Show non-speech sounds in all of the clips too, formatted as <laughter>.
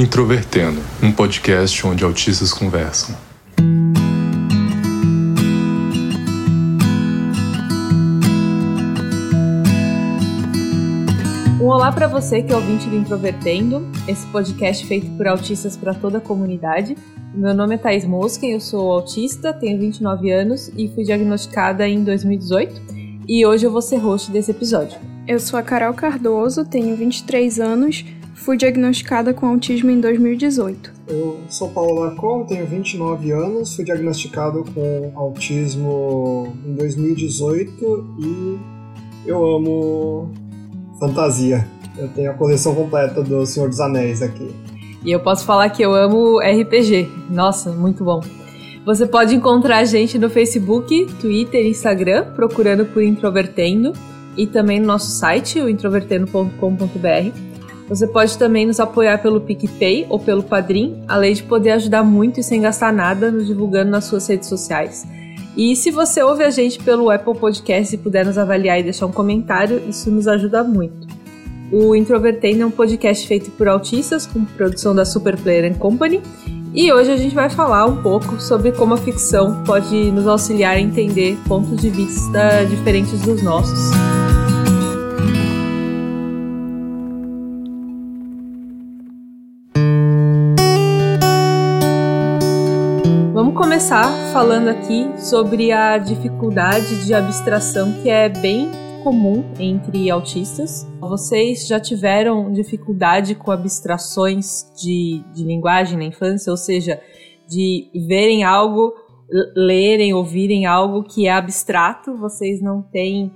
Introvertendo, um podcast onde autistas conversam. Um olá para você que é ouvinte do Introvertendo, esse podcast feito por autistas para toda a comunidade. Meu nome é Thais Mosken, eu sou autista, tenho 29 anos e fui diagnosticada em 2018. E hoje eu vou ser host desse episódio. Eu sou a Carol Cardoso, tenho 23 anos, fui diagnosticada com autismo em 2018. Eu sou Paulo Lacon, tenho 29 anos, fui diagnosticado com autismo em 2018 e eu amo fantasia. Eu tenho a coleção completa do Senhor dos Anéis aqui. E eu posso falar que eu amo RPG. Nossa, muito bom. Você pode encontrar a gente no Facebook, Twitter e Instagram, procurando por Introvertendo, e também no nosso site, o introvertendo.com.br. Você pode também nos apoiar pelo PicPay ou pelo Padrim, além de poder ajudar muito e sem gastar nada nos divulgando nas suas redes sociais. E se você ouve a gente pelo Apple Podcast e puder nos avaliar e deixar um comentário, isso nos ajuda muito. O Introvertendo é um podcast feito por autistas, com produção da Super Player Company. E hoje a gente vai falar um pouco sobre como a ficção pode nos auxiliar a entender pontos de vista diferentes dos nossos. Começar falando aqui sobre a dificuldade de abstração que é bem comum entre autistas. Vocês já tiveram dificuldade com abstrações de, de linguagem na infância, ou seja, de verem algo, lerem, ouvirem algo que é abstrato, vocês não têm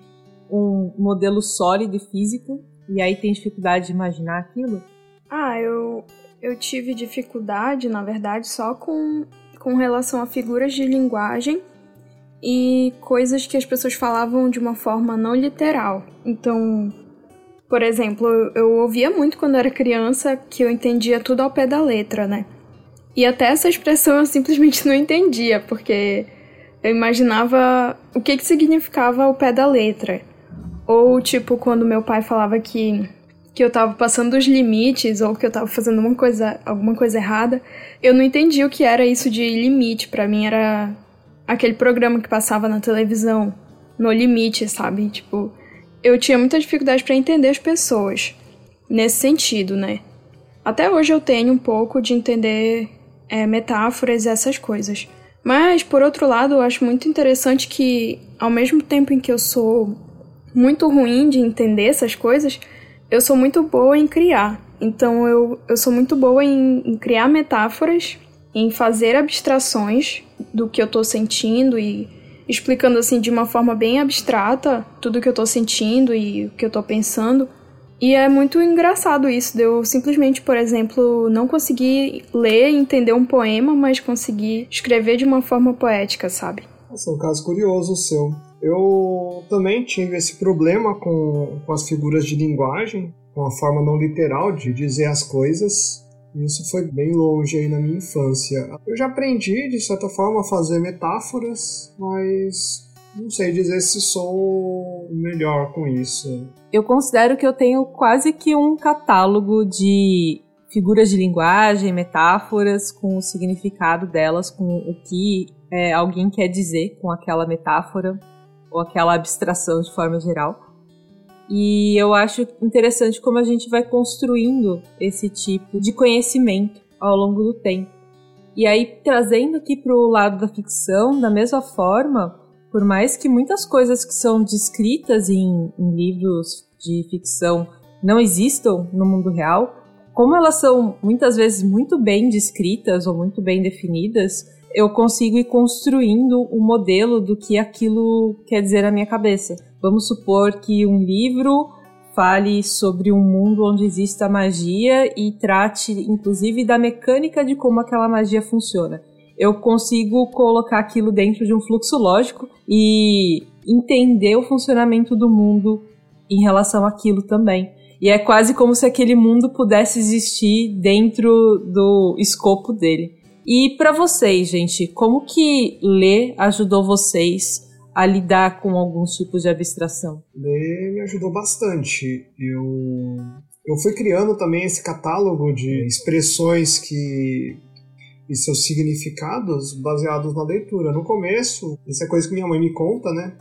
um modelo sólido e físico, e aí tem dificuldade de imaginar aquilo? Ah, eu, eu tive dificuldade, na verdade, só com com relação a figuras de linguagem e coisas que as pessoas falavam de uma forma não literal. Então, por exemplo, eu ouvia muito quando era criança que eu entendia tudo ao pé da letra, né? E até essa expressão eu simplesmente não entendia, porque eu imaginava o que, que significava o pé da letra. Ou, tipo, quando meu pai falava que que eu tava passando dos limites ou que eu tava fazendo uma coisa, alguma coisa errada, eu não entendi o que era isso de limite. Para mim era aquele programa que passava na televisão, no limite, sabe? Tipo, eu tinha muita dificuldade para entender as pessoas nesse sentido, né? Até hoje eu tenho um pouco de entender é, metáforas e essas coisas. Mas, por outro lado, eu acho muito interessante que, ao mesmo tempo em que eu sou muito ruim de entender essas coisas, eu sou muito boa em criar. Então eu, eu sou muito boa em, em criar metáforas, em fazer abstrações do que eu tô sentindo e explicando assim de uma forma bem abstrata tudo que eu tô sentindo e o que eu tô pensando. E é muito engraçado isso, de eu simplesmente, por exemplo, não conseguir ler e entender um poema, mas conseguir escrever de uma forma poética, sabe? Nossa, um caso curioso o seu. Eu também tive esse problema com, com as figuras de linguagem, com a forma não literal de dizer as coisas. Isso foi bem longe aí na minha infância. Eu já aprendi, de certa forma, a fazer metáforas, mas não sei dizer se sou melhor com isso. Eu considero que eu tenho quase que um catálogo de figuras de linguagem, metáforas, com o significado delas, com o que é, alguém quer dizer com aquela metáfora ou aquela abstração de forma geral. E eu acho interessante como a gente vai construindo esse tipo de conhecimento ao longo do tempo. E aí, trazendo aqui para o lado da ficção, da mesma forma, por mais que muitas coisas que são descritas em, em livros de ficção não existam no mundo real, como elas são muitas vezes muito bem descritas ou muito bem definidas, eu consigo ir construindo o um modelo do que aquilo quer dizer na minha cabeça. Vamos supor que um livro fale sobre um mundo onde exista magia e trate, inclusive, da mecânica de como aquela magia funciona. Eu consigo colocar aquilo dentro de um fluxo lógico e entender o funcionamento do mundo em relação àquilo também. E é quase como se aquele mundo pudesse existir dentro do escopo dele. E para vocês, gente, como que ler ajudou vocês a lidar com alguns tipos de abstração? Ler me ajudou bastante. Eu eu fui criando também esse catálogo de expressões que e seus significados baseados na leitura. No começo, isso é coisa que minha mãe me conta, né?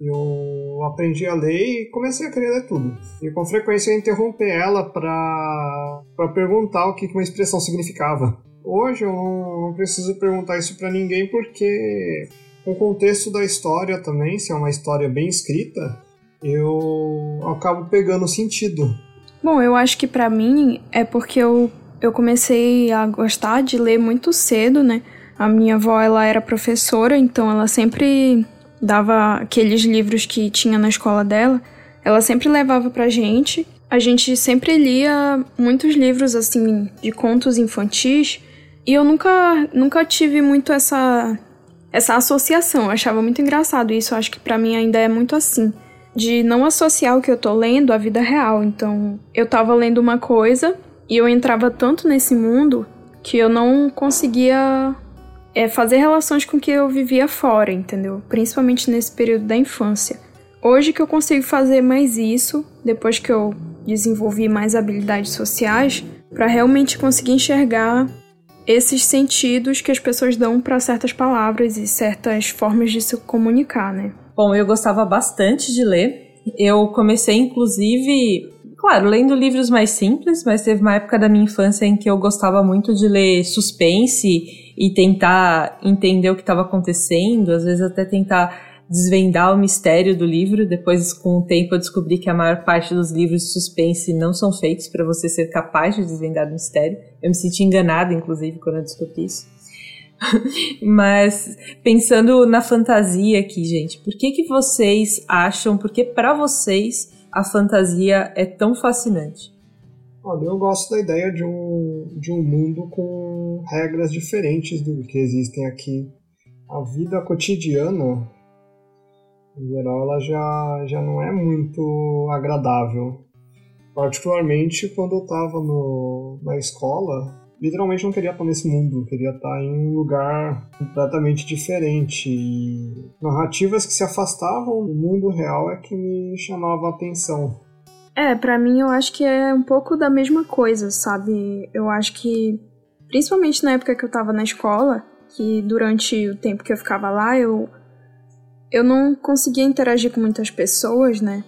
Eu aprendi a ler e comecei a querer ler tudo. E com frequência eu interromper ela para perguntar o que uma expressão significava. Hoje eu não, preciso perguntar isso para ninguém porque o contexto da história também, se é uma história bem escrita, eu acabo pegando sentido. Bom, eu acho que para mim é porque eu, eu comecei a gostar de ler muito cedo, né? A minha avó, ela era professora, então ela sempre dava aqueles livros que tinha na escola dela, ela sempre levava pra gente. A gente sempre lia muitos livros assim de contos infantis e eu nunca, nunca tive muito essa, essa associação. Eu achava muito engraçado isso. Eu acho que para mim ainda é muito assim. De não associar o que eu tô lendo à vida real. Então, eu tava lendo uma coisa e eu entrava tanto nesse mundo que eu não conseguia é, fazer relações com o que eu vivia fora, entendeu? Principalmente nesse período da infância. Hoje que eu consigo fazer mais isso, depois que eu desenvolvi mais habilidades sociais, para realmente conseguir enxergar esses sentidos que as pessoas dão para certas palavras e certas formas de se comunicar, né? Bom, eu gostava bastante de ler. Eu comecei, inclusive, claro, lendo livros mais simples, mas teve uma época da minha infância em que eu gostava muito de ler suspense e tentar entender o que estava acontecendo, às vezes até tentar desvendar o mistério do livro. Depois, com o tempo, eu descobri que a maior parte dos livros de suspense não são feitos para você ser capaz de desvendar o mistério. Eu me senti enganada, inclusive, quando eu descobri isso. <laughs> Mas pensando na fantasia aqui, gente, por que que vocês acham, por que para vocês a fantasia é tão fascinante? Olha, eu gosto da ideia de um, de um mundo com regras diferentes do que existem aqui. A vida cotidiana em geral, ela já, já não é muito agradável. Particularmente quando eu estava na escola, literalmente não queria estar nesse mundo, queria estar em um lugar completamente diferente. E narrativas que se afastavam do mundo real é que me chamava a atenção. É, para mim eu acho que é um pouco da mesma coisa, sabe? Eu acho que, principalmente na época que eu tava na escola, que durante o tempo que eu ficava lá, eu eu não conseguia interagir com muitas pessoas, né?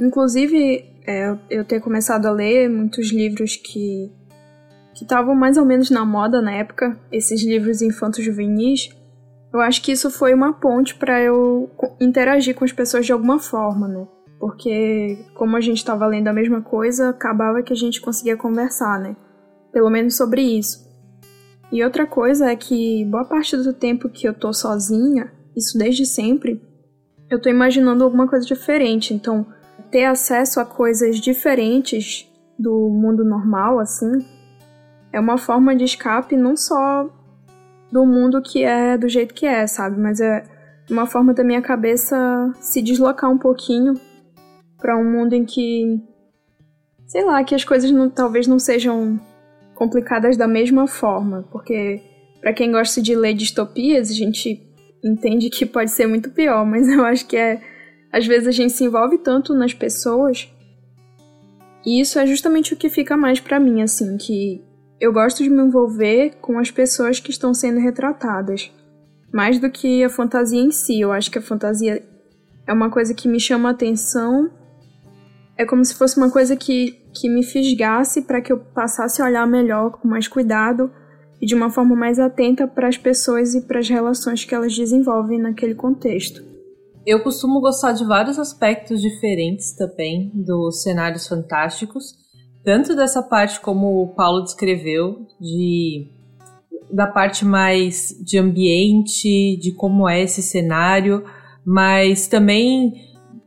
Inclusive, é, eu ter começado a ler muitos livros que que estavam mais ou menos na moda na época, esses livros infantos juvenis, eu acho que isso foi uma ponte para eu interagir com as pessoas de alguma forma, né? Porque como a gente estava lendo a mesma coisa, acabava que a gente conseguia conversar, né? Pelo menos sobre isso. E outra coisa é que boa parte do tempo que eu tô sozinha, isso desde sempre, eu tô imaginando alguma coisa diferente. Então, ter acesso a coisas diferentes do mundo normal, assim, é uma forma de escape não só do mundo que é do jeito que é, sabe? Mas é uma forma da minha cabeça se deslocar um pouquinho para um mundo em que, sei lá, que as coisas não, talvez não sejam complicadas da mesma forma, porque para quem gosta de ler distopias, a gente entende que pode ser muito pior, mas <laughs> eu acho que é. Às vezes a gente se envolve tanto nas pessoas. E isso é justamente o que fica mais para mim, assim, que eu gosto de me envolver com as pessoas que estão sendo retratadas. Mais do que a fantasia em si. Eu acho que a fantasia é uma coisa que me chama a atenção. É como se fosse uma coisa que, que me fisgasse para que eu passasse a olhar melhor, com mais cuidado e de uma forma mais atenta para as pessoas e para as relações que elas desenvolvem naquele contexto. Eu costumo gostar de vários aspectos diferentes também dos cenários fantásticos, tanto dessa parte como o Paulo descreveu, de da parte mais de ambiente, de como é esse cenário, mas também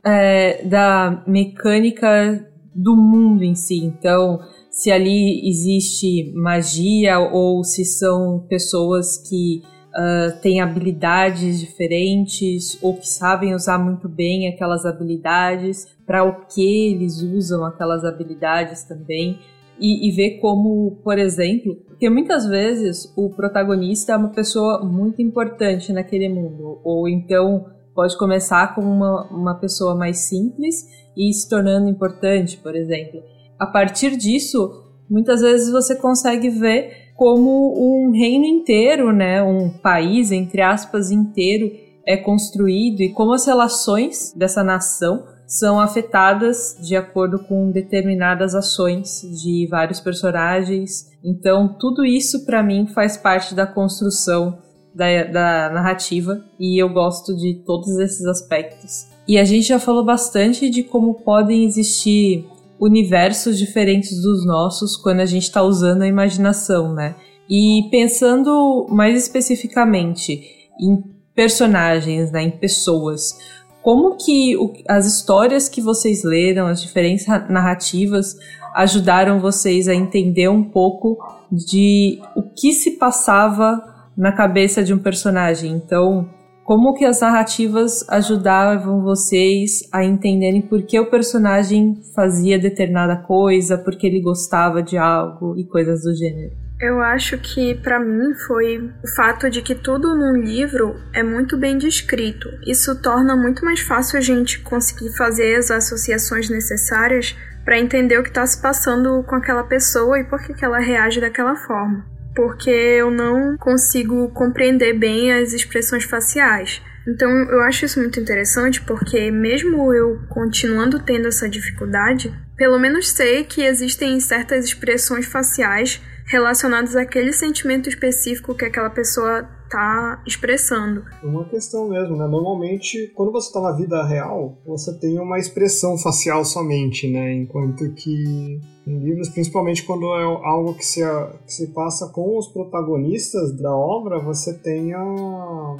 é, da mecânica do mundo em si. Então, se ali existe magia ou se são pessoas que uh, têm habilidades diferentes ou que sabem usar muito bem aquelas habilidades, para o que eles usam aquelas habilidades também. E, e, ver como, por exemplo, porque muitas vezes o protagonista é uma pessoa muito importante naquele mundo, ou então pode começar com uma, uma pessoa mais simples e se tornando importante, por exemplo. A partir disso, muitas vezes você consegue ver como um reino inteiro, né, um país entre aspas inteiro é construído e como as relações dessa nação são afetadas de acordo com determinadas ações de vários personagens. Então, tudo isso para mim faz parte da construção da, da, narrativa e eu gosto de todos esses aspectos. E a gente já falou bastante de como podem existir universos diferentes dos nossos quando a gente está usando a imaginação, né? E pensando mais especificamente em personagens, né, em pessoas, como que o, as histórias que vocês leram, as diferentes narrativas, ajudaram vocês a entender um pouco de o que se passava na cabeça de um personagem. Então, como que as narrativas ajudavam vocês a entenderem por que o personagem fazia determinada coisa, porque ele gostava de algo e coisas do gênero? Eu acho que para mim foi o fato de que tudo num livro é muito bem descrito. Isso torna muito mais fácil a gente conseguir fazer as associações necessárias para entender o que está se passando com aquela pessoa e por que, que ela reage daquela forma. Porque eu não consigo compreender bem as expressões faciais. Então eu acho isso muito interessante porque, mesmo eu continuando tendo essa dificuldade, pelo menos sei que existem certas expressões faciais relacionados àquele sentimento específico que aquela pessoa está expressando. Uma questão mesmo, né? Normalmente, quando você está na vida real, você tem uma expressão facial somente, né? Enquanto que em livros, principalmente quando é algo que se, que se passa com os protagonistas da obra, você tem a,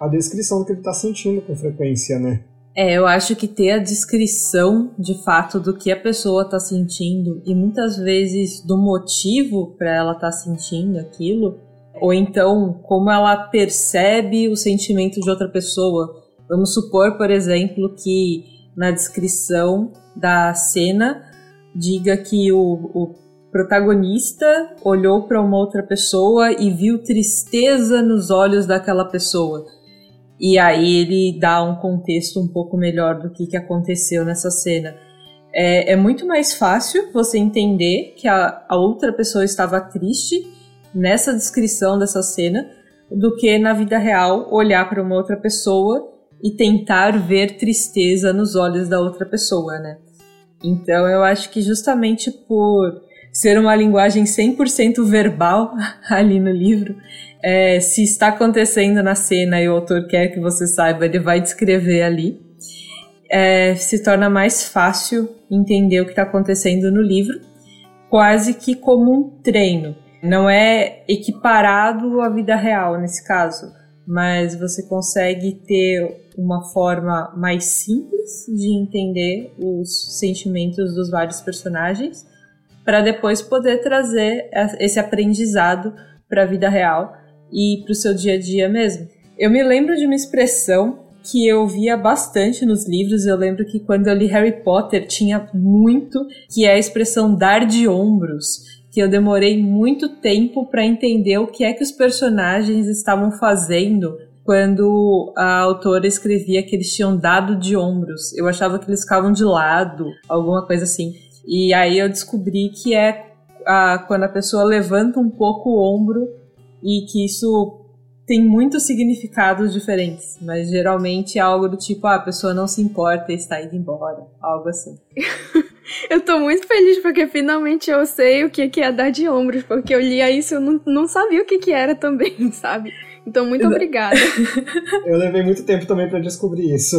a descrição do que ele está sentindo com frequência, né? É, eu acho que ter a descrição de fato do que a pessoa tá sentindo e muitas vezes do motivo para ela estar tá sentindo aquilo, ou então como ela percebe o sentimento de outra pessoa. Vamos supor, por exemplo, que na descrição da cena diga que o, o protagonista olhou para uma outra pessoa e viu tristeza nos olhos daquela pessoa. E aí ele dá um contexto um pouco melhor do que, que aconteceu nessa cena. É, é muito mais fácil você entender que a, a outra pessoa estava triste nessa descrição dessa cena do que na vida real olhar para uma outra pessoa e tentar ver tristeza nos olhos da outra pessoa, né? Então eu acho que justamente por ser uma linguagem 100% verbal <laughs> ali no livro, é, se está acontecendo na cena e o autor quer que você saiba, ele vai descrever ali. É, se torna mais fácil entender o que está acontecendo no livro, quase que como um treino. Não é equiparado à vida real nesse caso, mas você consegue ter uma forma mais simples de entender os sentimentos dos vários personagens para depois poder trazer esse aprendizado para a vida real e para o seu dia a dia mesmo. Eu me lembro de uma expressão que eu via bastante nos livros. Eu lembro que quando eu li Harry Potter tinha muito, que é a expressão dar de ombros, que eu demorei muito tempo para entender o que é que os personagens estavam fazendo quando a autora escrevia que eles tinham dado de ombros. Eu achava que eles ficavam de lado, alguma coisa assim. E aí eu descobri que é a, quando a pessoa levanta um pouco o ombro e que isso tem muitos significados diferentes, mas geralmente é algo do tipo, ah, a pessoa não se importa e está indo embora, algo assim. <laughs> eu tô muito feliz porque finalmente eu sei o que é dar de ombros, porque eu lia isso e eu não, não sabia o que, que era também, <laughs> sabe? Então, muito obrigada. <laughs> eu levei muito tempo também para descobrir isso.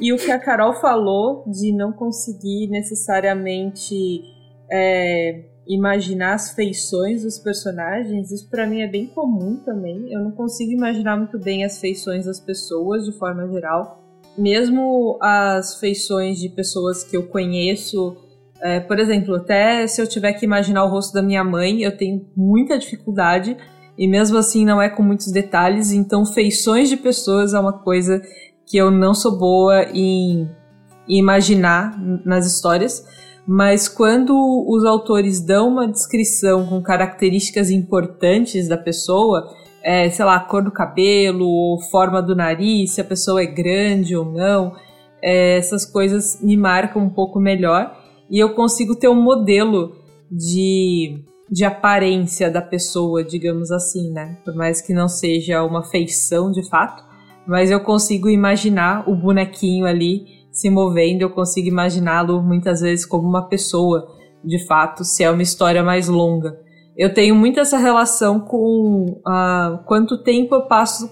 e o que a Carol falou de não conseguir necessariamente é, imaginar as feições dos personagens, isso para mim é bem comum também. Eu não consigo imaginar muito bem as feições das pessoas de forma geral. Mesmo as feições de pessoas que eu conheço, é, por exemplo, até se eu tiver que imaginar o rosto da minha mãe, eu tenho muita dificuldade e mesmo assim não é com muitos detalhes. Então, feições de pessoas é uma coisa que eu não sou boa em, em imaginar nas histórias mas quando os autores dão uma descrição com características importantes da pessoa, é, sei lá, cor do cabelo, ou forma do nariz, se a pessoa é grande ou não, é, essas coisas me marcam um pouco melhor. e eu consigo ter um modelo de, de aparência da pessoa, digamos assim, né? Por mais que não seja uma feição de fato, mas eu consigo imaginar o bonequinho ali se movendo, eu consigo imaginá-lo muitas vezes como uma pessoa, de fato, se é uma história mais longa. Eu tenho muito essa relação com uh, quanto tempo eu passo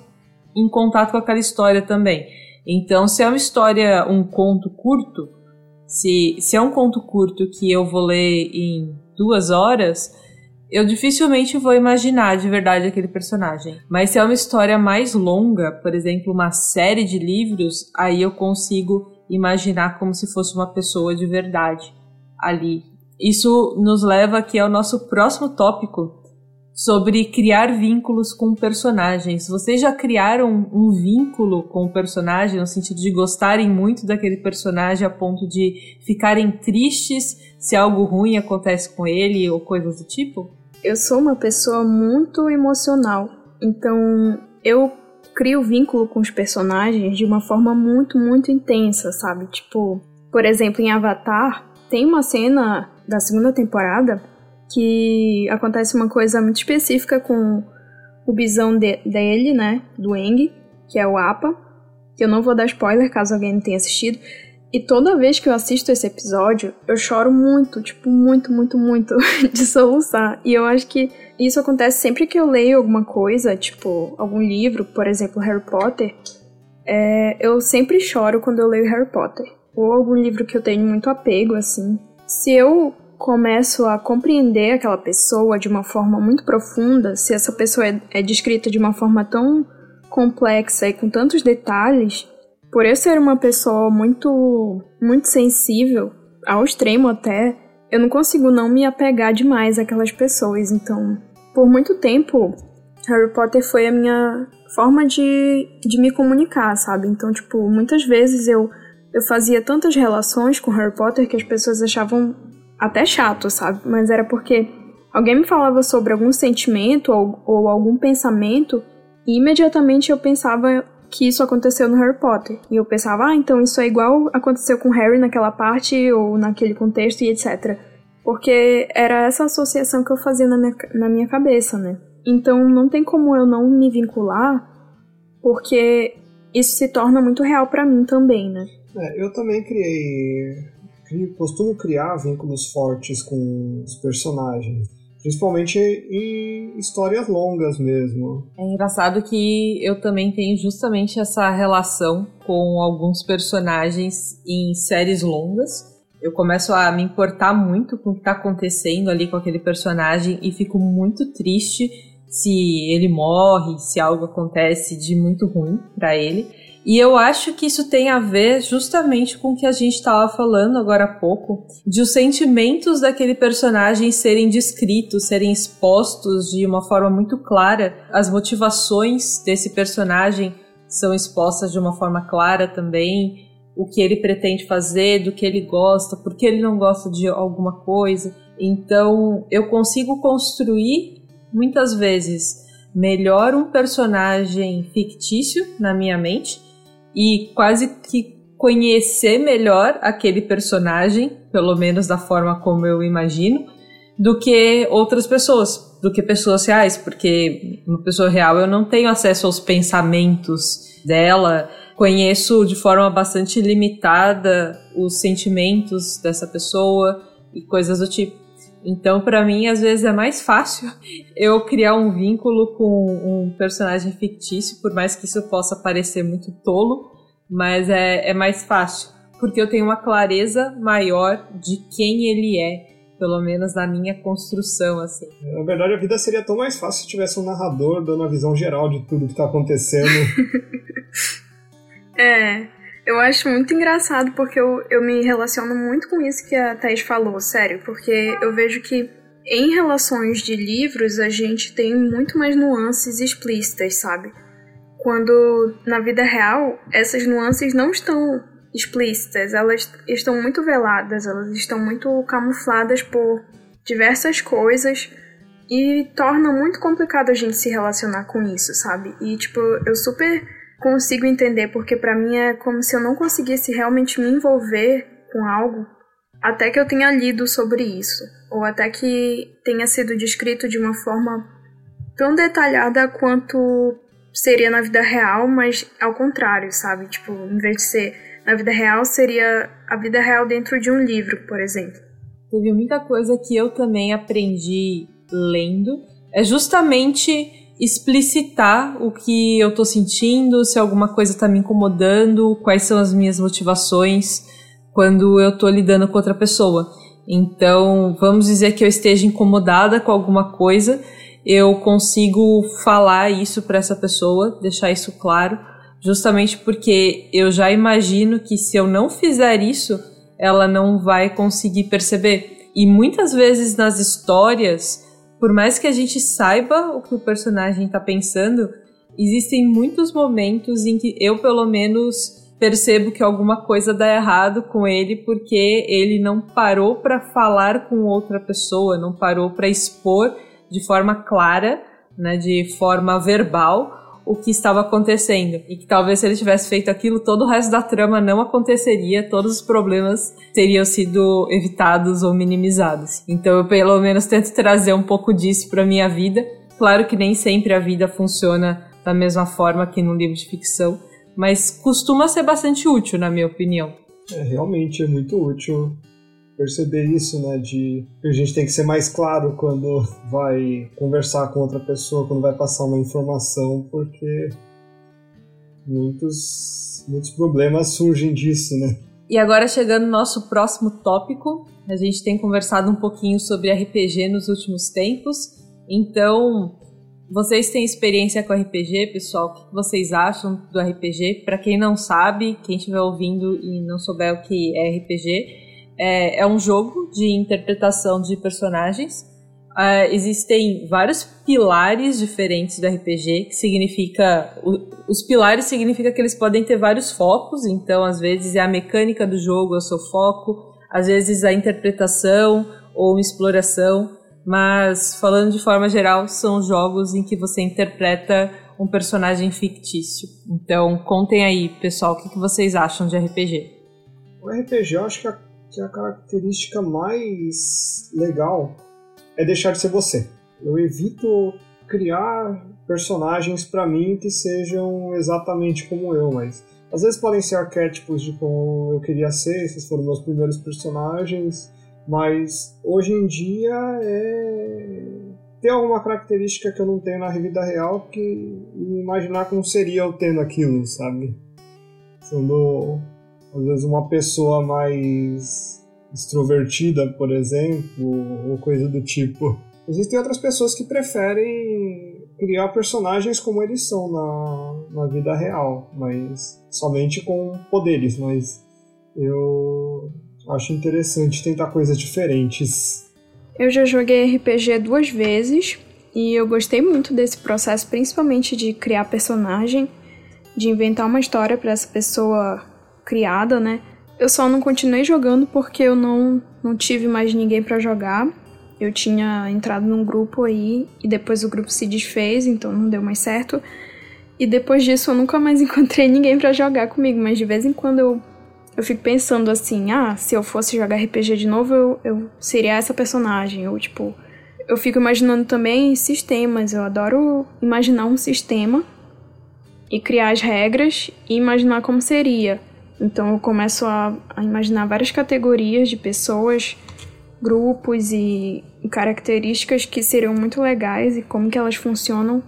em contato com aquela história também. Então, se é uma história, um conto curto, se, se é um conto curto que eu vou ler em duas horas, eu dificilmente vou imaginar de verdade aquele personagem. Mas se é uma história mais longa, por exemplo, uma série de livros, aí eu consigo imaginar como se fosse uma pessoa de verdade ali. Isso nos leva aqui ao nosso próximo tópico, sobre criar vínculos com personagens. Vocês já criaram um vínculo com o personagem no sentido de gostarem muito daquele personagem a ponto de ficarem tristes se algo ruim acontece com ele ou coisas do tipo? Eu sou uma pessoa muito emocional, então eu crio vínculo com os personagens de uma forma muito, muito intensa, sabe? Tipo, por exemplo, em Avatar, tem uma cena da segunda temporada que acontece uma coisa muito específica com o bisão de, dele, né, do Eng, que é o Apa, que eu não vou dar spoiler caso alguém não tenha assistido. E toda vez que eu assisto esse episódio, eu choro muito, tipo, muito, muito, muito <laughs> de soluçar. E eu acho que isso acontece sempre que eu leio alguma coisa, tipo, algum livro, por exemplo, Harry Potter. É, eu sempre choro quando eu leio Harry Potter. Ou algum livro que eu tenho muito apego, assim. Se eu começo a compreender aquela pessoa de uma forma muito profunda, se essa pessoa é, é descrita de uma forma tão complexa e com tantos detalhes, por eu ser uma pessoa muito muito sensível, ao extremo até, eu não consigo não me apegar demais àquelas pessoas. Então, por muito tempo, Harry Potter foi a minha forma de, de me comunicar, sabe? Então, tipo, muitas vezes eu, eu fazia tantas relações com Harry Potter que as pessoas achavam até chato, sabe? Mas era porque alguém me falava sobre algum sentimento ou, ou algum pensamento e imediatamente eu pensava que isso aconteceu no Harry Potter. E eu pensava, ah, então isso é igual aconteceu com Harry naquela parte ou naquele contexto e etc. Porque era essa associação que eu fazia na minha, na minha cabeça, né? Então não tem como eu não me vincular, porque isso se torna muito real para mim também, né? É, eu também criei costumo criar vínculos fortes com os personagens. Principalmente em histórias longas mesmo. É engraçado que eu também tenho justamente essa relação com alguns personagens em séries longas. Eu começo a me importar muito com o que está acontecendo ali com aquele personagem e fico muito triste se ele morre, se algo acontece de muito ruim para ele. E eu acho que isso tem a ver justamente com o que a gente estava falando agora há pouco, de os sentimentos daquele personagem serem descritos, serem expostos de uma forma muito clara. As motivações desse personagem são expostas de uma forma clara também. O que ele pretende fazer, do que ele gosta, por que ele não gosta de alguma coisa. Então, eu consigo construir muitas vezes melhor um personagem fictício na minha mente e quase que conhecer melhor aquele personagem, pelo menos da forma como eu imagino, do que outras pessoas, do que pessoas reais, porque uma pessoa real eu não tenho acesso aos pensamentos dela, conheço de forma bastante limitada os sentimentos dessa pessoa e coisas do tipo. Então, para mim, às vezes é mais fácil <laughs> eu criar um vínculo com um personagem fictício, por mais que isso possa parecer muito tolo, mas é, é mais fácil, porque eu tenho uma clareza maior de quem ele é, pelo menos na minha construção, assim. Na verdade, a vida seria tão mais fácil se tivesse um narrador dando a visão geral de tudo que tá acontecendo. <laughs> é, eu acho muito engraçado porque eu, eu me relaciono muito com isso que a Thaís falou, sério, porque eu vejo que em relações de livros a gente tem muito mais nuances explícitas, sabe? Quando na vida real essas nuances não estão explícitas, elas estão muito veladas, elas estão muito camufladas por diversas coisas e torna muito complicado a gente se relacionar com isso, sabe? E tipo, eu super consigo entender, porque para mim é como se eu não conseguisse realmente me envolver com algo até que eu tenha lido sobre isso, ou até que tenha sido descrito de uma forma tão detalhada quanto seria na vida real, mas ao contrário, sabe? Tipo, em vez de ser na vida real, seria a vida real dentro de um livro, por exemplo. Teve muita coisa que eu também aprendi lendo. É justamente explicitar o que eu tô sentindo, se alguma coisa tá me incomodando, quais são as minhas motivações quando eu tô lidando com outra pessoa. Então, vamos dizer que eu esteja incomodada com alguma coisa, eu consigo falar isso para essa pessoa, deixar isso claro, justamente porque eu já imagino que se eu não fizer isso, ela não vai conseguir perceber. E muitas vezes nas histórias, por mais que a gente saiba o que o personagem está pensando, existem muitos momentos em que eu, pelo menos, percebo que alguma coisa dá errado com ele porque ele não parou para falar com outra pessoa, não parou para expor de forma clara, né, de forma verbal, o que estava acontecendo. E que talvez se ele tivesse feito aquilo, todo o resto da trama não aconteceria, todos os problemas teriam sido evitados ou minimizados. Então eu pelo menos tento trazer um pouco disso para minha vida. Claro que nem sempre a vida funciona da mesma forma que no livro de ficção, mas costuma ser bastante útil, na minha opinião. É, realmente é muito útil perceber isso, né? De que a gente tem que ser mais claro quando vai conversar com outra pessoa, quando vai passar uma informação, porque muitos, muitos problemas surgem disso, né? E agora chegando no nosso próximo tópico, a gente tem conversado um pouquinho sobre RPG nos últimos tempos. Então, vocês têm experiência com RPG, pessoal? O que vocês acham do RPG? Para quem não sabe, quem estiver ouvindo e não souber o que é RPG, é, é um jogo de interpretação de personagens. Uh, existem vários pilares diferentes do RPG, que significa. O, os pilares significa que eles podem ter vários focos, então às vezes é a mecânica do jogo é o seu foco, às vezes a interpretação ou uma exploração, mas falando de forma geral, são jogos em que você interpreta um personagem fictício. Então contem aí, pessoal, o que, que vocês acham de RPG. O RPG, eu acho que a que a característica mais legal é deixar de ser você. Eu evito criar personagens para mim que sejam exatamente como eu, mas às vezes podem ser arquétipos de como eu queria ser, esses foram meus primeiros personagens, mas hoje em dia é ter alguma característica que eu não tenho na vida real que imaginar como seria eu tendo aquilo, sabe? Sendo às vezes uma pessoa mais extrovertida, por exemplo, ou coisa do tipo. Existem outras pessoas que preferem criar personagens como eles são na, na vida real, mas somente com poderes, mas eu acho interessante tentar coisas diferentes. Eu já joguei RPG duas vezes e eu gostei muito desse processo, principalmente de criar personagem, de inventar uma história para essa pessoa criada, né? Eu só não continuei jogando porque eu não, não tive mais ninguém para jogar. Eu tinha entrado num grupo aí e depois o grupo se desfez, então não deu mais certo. E depois disso eu nunca mais <laughs> encontrei ninguém para jogar comigo, mas de vez em quando eu, eu fico pensando assim: ah, se eu fosse jogar RPG de novo, eu, eu seria essa personagem. Ou tipo, eu fico imaginando também sistemas. Eu adoro imaginar um sistema e criar as regras e imaginar como seria. Então eu começo a, a imaginar várias categorias de pessoas, grupos e características que seriam muito legais e como que elas funcionam.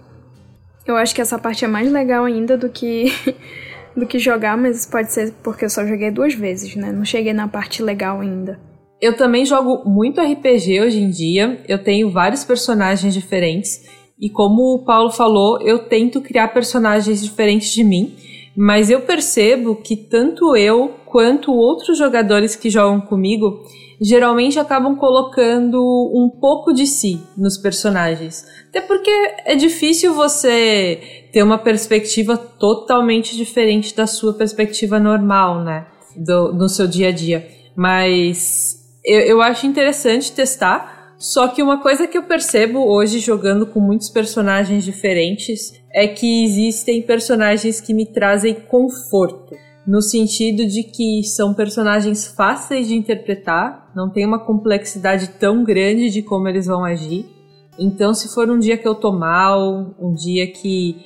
Eu acho que essa parte é mais legal ainda do que <laughs> do que jogar, mas pode ser porque eu só joguei duas vezes, né? Não cheguei na parte legal ainda. Eu também jogo muito RPG hoje em dia. Eu tenho vários personagens diferentes e como o Paulo falou, eu tento criar personagens diferentes de mim mas eu percebo que tanto eu quanto outros jogadores que jogam comigo geralmente acabam colocando um pouco de si nos personagens. Até porque é difícil você ter uma perspectiva totalmente diferente da sua perspectiva normal, né? Do, no seu dia a dia. Mas eu, eu acho interessante testar só que uma coisa que eu percebo hoje jogando com muitos personagens diferentes é que existem personagens que me trazem conforto. no sentido de que são personagens fáceis de interpretar, não tem uma complexidade tão grande de como eles vão agir. Então, se for um dia que eu tô mal, um dia que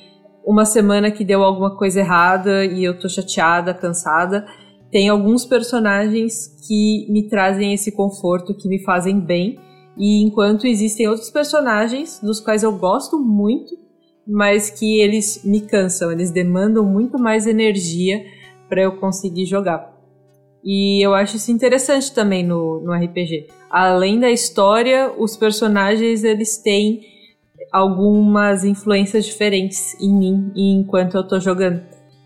uma semana que deu alguma coisa errada e eu tô chateada, cansada, tem alguns personagens que me trazem esse conforto, que me fazem bem. E enquanto existem outros personagens dos quais eu gosto muito, mas que eles me cansam, eles demandam muito mais energia para eu conseguir jogar. E eu acho isso interessante também no, no RPG. Além da história, os personagens eles têm algumas influências diferentes em mim enquanto eu tô jogando.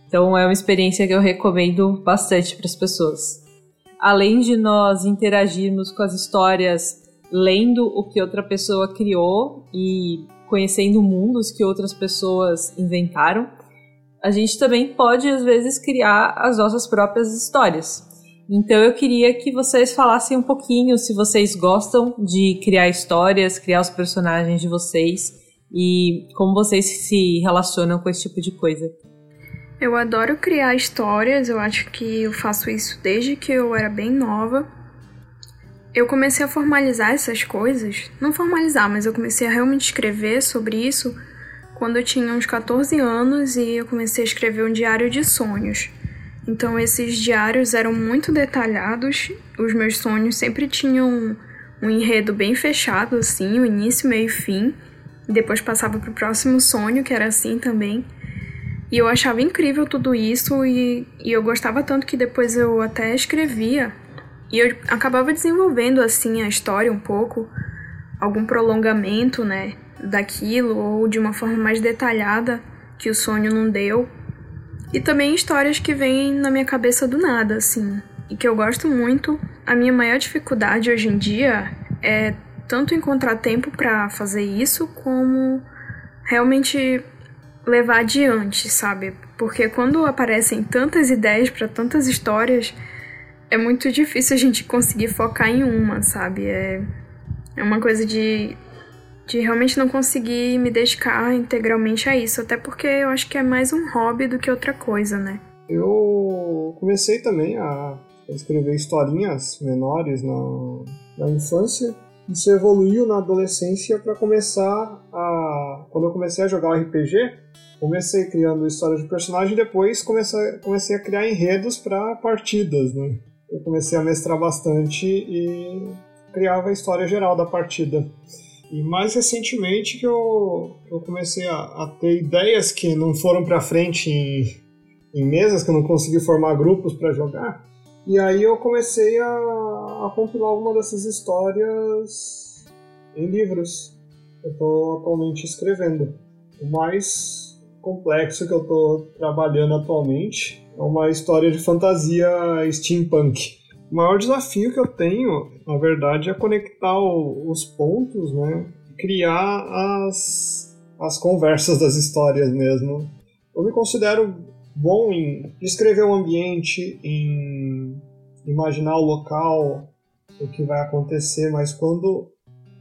Então é uma experiência que eu recomendo bastante para as pessoas. Além de nós interagirmos com as histórias lendo o que outra pessoa criou e conhecendo mundos que outras pessoas inventaram, a gente também pode, às vezes, criar as nossas próprias histórias. Então eu queria que vocês falassem um pouquinho se vocês gostam de criar histórias, criar os personagens de vocês e como vocês se relacionam com esse tipo de coisa. Eu adoro criar histórias, eu acho que eu faço isso desde que eu era bem nova. Eu comecei a formalizar essas coisas, não formalizar, mas eu comecei a realmente escrever sobre isso quando eu tinha uns 14 anos e eu comecei a escrever um diário de sonhos. Então esses diários eram muito detalhados, os meus sonhos sempre tinham um enredo bem fechado assim, o início, meio e fim. E depois passava para o próximo sonho, que era assim também. E eu achava incrível tudo isso e, e eu gostava tanto que depois eu até escrevia. E eu acabava desenvolvendo assim a história um pouco, algum prolongamento, né? daquilo ou de uma forma mais detalhada que o sonho não deu. E também histórias que vêm na minha cabeça do nada, assim, e que eu gosto muito. A minha maior dificuldade hoje em dia é tanto encontrar tempo para fazer isso, como realmente levar adiante, sabe? Porque quando aparecem tantas ideias para tantas histórias, é muito difícil a gente conseguir focar em uma, sabe? É, é uma coisa de de realmente não conseguir me dedicar integralmente a isso, até porque eu acho que é mais um hobby do que outra coisa, né? Eu comecei também a escrever historinhas menores na, na infância. Isso evoluiu na adolescência para começar a. Quando eu comecei a jogar RPG, comecei criando histórias de personagem e depois comecei, comecei a criar enredos para partidas, né? Eu comecei a mestrar bastante e criava a história geral da partida. E mais recentemente que eu, eu comecei a, a ter ideias que não foram para frente em, em mesas, que eu não consegui formar grupos para jogar. E aí eu comecei a, a compilar alguma dessas histórias em livros. Eu estou atualmente escrevendo. O complexo que eu estou trabalhando atualmente é uma história de fantasia steampunk. O maior desafio que eu tenho, na verdade, é conectar o, os pontos, né? Criar as, as conversas das histórias mesmo. Eu me considero bom em descrever o ambiente, em imaginar o local, o que vai acontecer, mas quando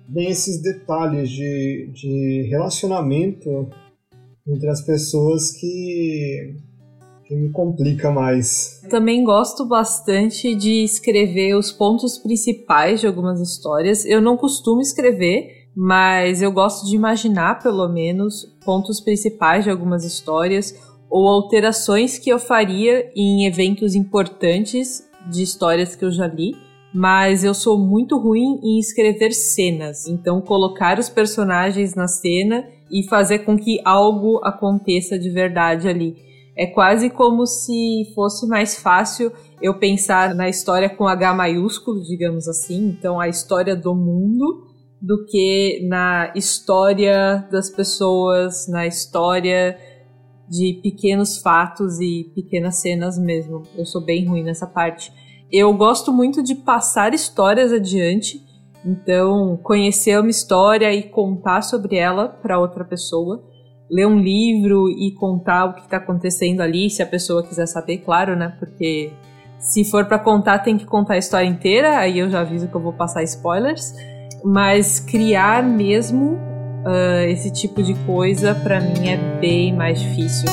vem esses detalhes de, de relacionamento entre as pessoas que que me complica mais. Também gosto bastante de escrever os pontos principais de algumas histórias. Eu não costumo escrever, mas eu gosto de imaginar, pelo menos, pontos principais de algumas histórias ou alterações que eu faria em eventos importantes de histórias que eu já li. Mas eu sou muito ruim em escrever cenas, então colocar os personagens na cena e fazer com que algo aconteça de verdade ali. É quase como se fosse mais fácil eu pensar na história com H maiúsculo, digamos assim, então a história do mundo, do que na história das pessoas, na história de pequenos fatos e pequenas cenas mesmo. Eu sou bem ruim nessa parte. Eu gosto muito de passar histórias adiante, então conhecer uma história e contar sobre ela para outra pessoa ler um livro e contar o que está acontecendo ali, se a pessoa quiser saber, claro, né? Porque se for para contar, tem que contar a história inteira, aí eu já aviso que eu vou passar spoilers. Mas criar mesmo uh, esse tipo de coisa, para mim, é bem mais difícil.